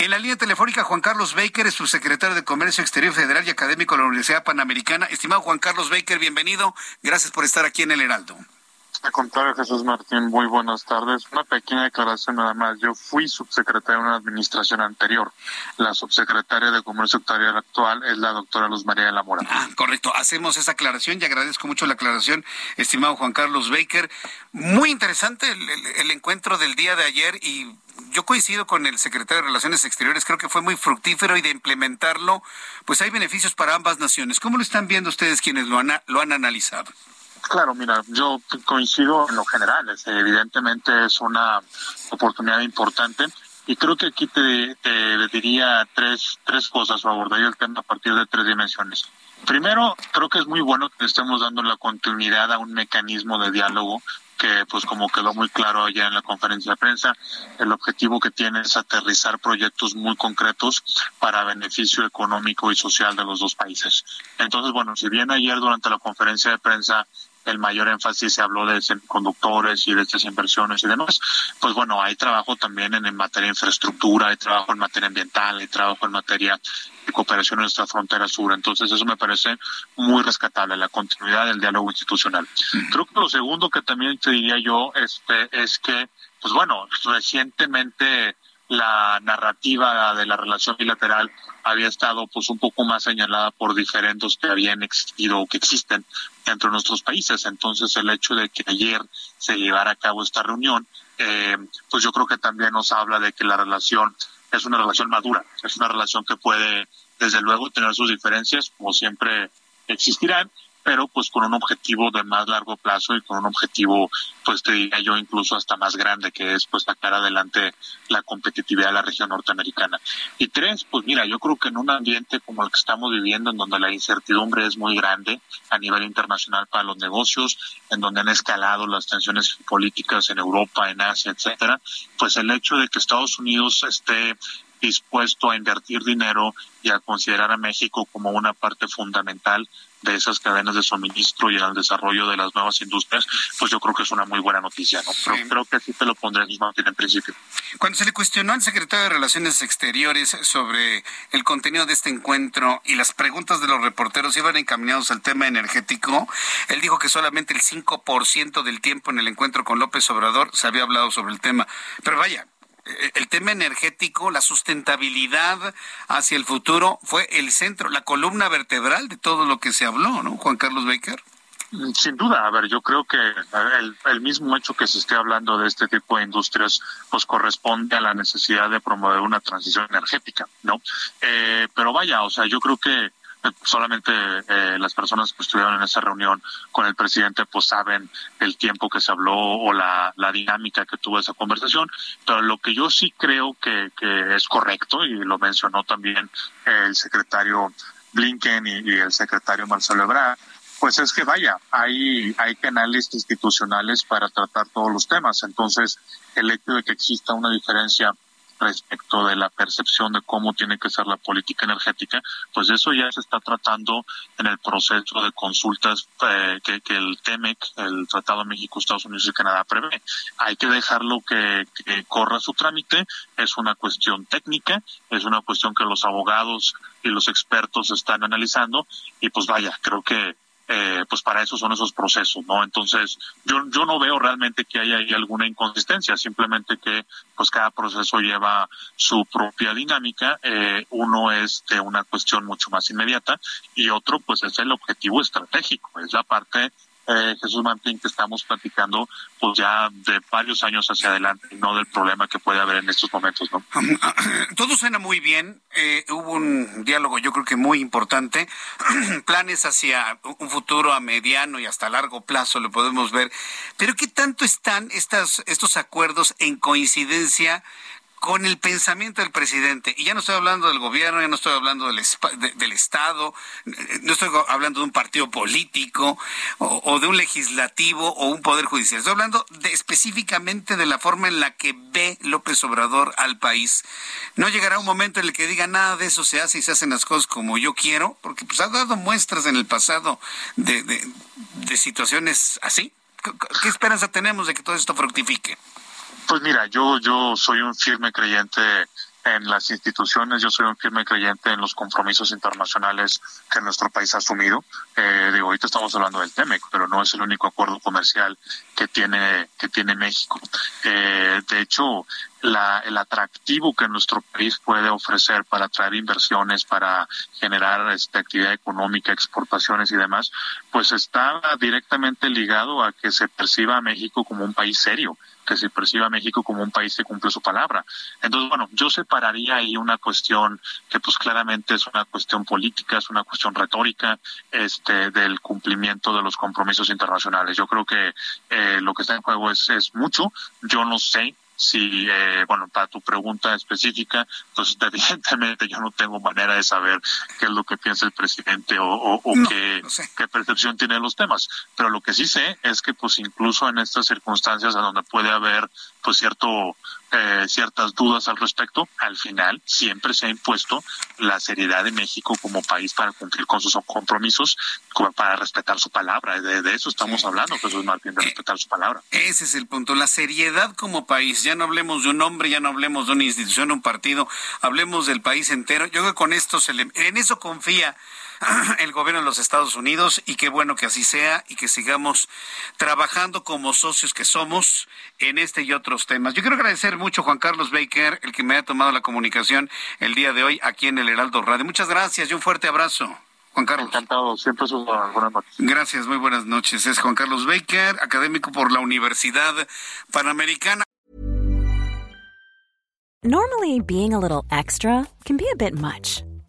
En la línea telefónica, Juan Carlos Baker es subsecretario de Comercio Exterior Federal y Académico de la Universidad Panamericana. Estimado Juan Carlos Baker, bienvenido. Gracias por estar aquí en El Heraldo. Al contrario, Jesús Martín, muy buenas tardes. Una pequeña declaración nada más. Yo fui subsecretario en una administración anterior. La subsecretaria de Comercio Exterior actual es la doctora Luz María de la Mora. Ah, correcto. Hacemos esa aclaración y agradezco mucho la aclaración, estimado Juan Carlos Baker. Muy interesante el, el, el encuentro del día de ayer y yo coincido con el secretario de Relaciones Exteriores, creo que fue muy fructífero y de implementarlo, pues hay beneficios para ambas naciones. ¿Cómo lo están viendo ustedes quienes lo han, lo han analizado? Claro, mira, yo coincido en lo general, evidentemente es una oportunidad importante y creo que aquí te, te diría tres, tres cosas o abordaría el tema a partir de tres dimensiones. Primero, creo que es muy bueno que estemos dando la continuidad a un mecanismo de diálogo que pues como quedó muy claro allá en la conferencia de prensa, el objetivo que tiene es aterrizar proyectos muy concretos para beneficio económico y social de los dos países. Entonces, bueno, si bien ayer durante la conferencia de prensa el mayor énfasis se habló de conductores y de estas inversiones y demás, pues bueno, hay trabajo también en, en materia de infraestructura, hay trabajo en materia ambiental, hay trabajo en materia de cooperación en nuestra frontera sur. Entonces eso me parece muy rescatable, la continuidad del diálogo institucional. Creo que lo segundo que también te diría yo este, es que, pues bueno, recientemente la narrativa de la relación bilateral había estado pues un poco más señalada por diferendos que habían existido o que existen entre nuestros países. Entonces el hecho de que ayer se llevara a cabo esta reunión, eh, pues yo creo que también nos habla de que la relación es una relación madura, es una relación que puede desde luego tener sus diferencias, como siempre existirán, pero pues con un objetivo de más largo plazo y con un objetivo, pues te diría yo, incluso hasta más grande, que es pues sacar adelante la competitividad de la región norteamericana. Y tres, pues mira, yo creo que en un ambiente como el que estamos viviendo, en donde la incertidumbre es muy grande a nivel internacional para los negocios, en donde han escalado las tensiones políticas en Europa, en Asia, etcétera, pues el hecho de que Estados Unidos esté dispuesto a invertir dinero y a considerar a México como una parte fundamental de esas cadenas de suministro y al desarrollo de las nuevas industrias, pues yo creo que es una muy buena noticia, ¿no? Pero sí. creo que así te lo pondré en principio. Cuando se le cuestionó al secretario de Relaciones Exteriores sobre el contenido de este encuentro y las preguntas de los reporteros iban encaminados al tema energético, él dijo que solamente el 5% del tiempo en el encuentro con López Obrador se había hablado sobre el tema. Pero vaya, el tema energético, la sustentabilidad hacia el futuro fue el centro, la columna vertebral de todo lo que se habló, ¿no, Juan Carlos Baker? Sin duda, a ver, yo creo que el, el, mismo hecho que se esté hablando de este tipo de industrias, pues corresponde a la necesidad de promover una transición energética, ¿no? Eh, pero vaya, o sea, yo creo que solamente eh, las personas que estuvieron en esa reunión con el presidente pues saben el tiempo que se habló o la, la dinámica que tuvo esa conversación, pero lo que yo sí creo que, que es correcto y lo mencionó también el secretario Blinken y, el secretario Marcelo Ebrard, pues es que vaya, hay, hay canales institucionales para tratar todos los temas. Entonces, el hecho de que exista una diferencia respecto de la percepción de cómo tiene que ser la política energética, pues eso ya se está tratando en el proceso de consultas eh, que, el TEMEC, el Tratado México, Estados Unidos y Canadá prevé. Hay que dejarlo que, que corra su trámite, es una cuestión técnica, es una cuestión que los abogados y los expertos están analizando y pues vaya, creo que eh, pues para eso son esos procesos, ¿no? Entonces, yo, yo no veo realmente que haya ahí alguna inconsistencia, simplemente que pues cada proceso lleva su propia dinámica, eh, uno es de una cuestión mucho más inmediata y otro pues es el objetivo estratégico, es la parte eh, Jesús Martín, que estamos platicando pues ya de varios años hacia adelante, no del problema que puede haber en estos momentos. ¿no? Todo suena muy bien. Eh, hubo un diálogo yo creo que muy importante. Planes hacia un futuro a mediano y hasta largo plazo lo podemos ver. Pero ¿qué tanto están estas, estos acuerdos en coincidencia con el pensamiento del presidente. Y ya no estoy hablando del gobierno, ya no estoy hablando del, del Estado, no estoy hablando de un partido político o, de un legislativo o un poder judicial. Estoy hablando de, específicamente de la forma en la que ve López Obrador al país. No llegará un momento en el que diga nada de eso se hace y se hacen las cosas como yo quiero, porque pues ha dado muestras en el pasado de, de, de situaciones así. ¿Qué esperanza tenemos de que todo esto fructifique? Pues mira, yo, yo soy un firme creyente en las instituciones, yo soy un firme creyente en los compromisos internacionales que nuestro país ha asumido. Eh, digo, ahorita estamos hablando del TEMEC, pero no es el único acuerdo comercial que tiene, que tiene México. Eh, de hecho, la, el atractivo que nuestro país puede ofrecer para atraer inversiones, para generar este, actividad económica, exportaciones y demás, pues está directamente ligado a que se perciba a México como un país serio que se perciba a México como un país que cumple su palabra. Entonces, bueno, yo separaría ahí una cuestión que pues claramente es una cuestión política, es una cuestión retórica este, del cumplimiento de los compromisos internacionales. Yo creo que eh, lo que está en juego es, es mucho. Yo no sé si, eh, bueno, para tu pregunta específica, pues evidentemente yo no tengo manera de saber qué es lo que piensa el presidente o, qué, qué, percepción tiene de los temas. Pero lo que sí sé es que, pues incluso en estas circunstancias a donde puede haber, pues cierto eh, ciertas dudas al respecto, al final siempre se ha impuesto la seriedad de México como país para cumplir con sus compromisos, para respetar su palabra. De, eso estamos hablando, Jesús Martín, de respetar su palabra. Ese es el punto, la seriedad como país. Ya no hablemos de un hombre, ya no hablemos de una institución, un partido, hablemos del país entero. Yo creo que con esto se le, en eso confía el gobierno de los Estados Unidos y qué bueno que así sea y que sigamos trabajando como socios que somos en este y otros temas. Yo quiero agradecer mucho a Juan Carlos Baker, el que me ha tomado la comunicación el día de hoy aquí en el Heraldo Radio. Muchas gracias y un fuerte abrazo. Juan Carlos. Encantado, siempre es buenas noches. Gracias, muy buenas noches. Es Juan Carlos Baker, académico por la Universidad Panamericana. Normally, being a little extra can be a bit much.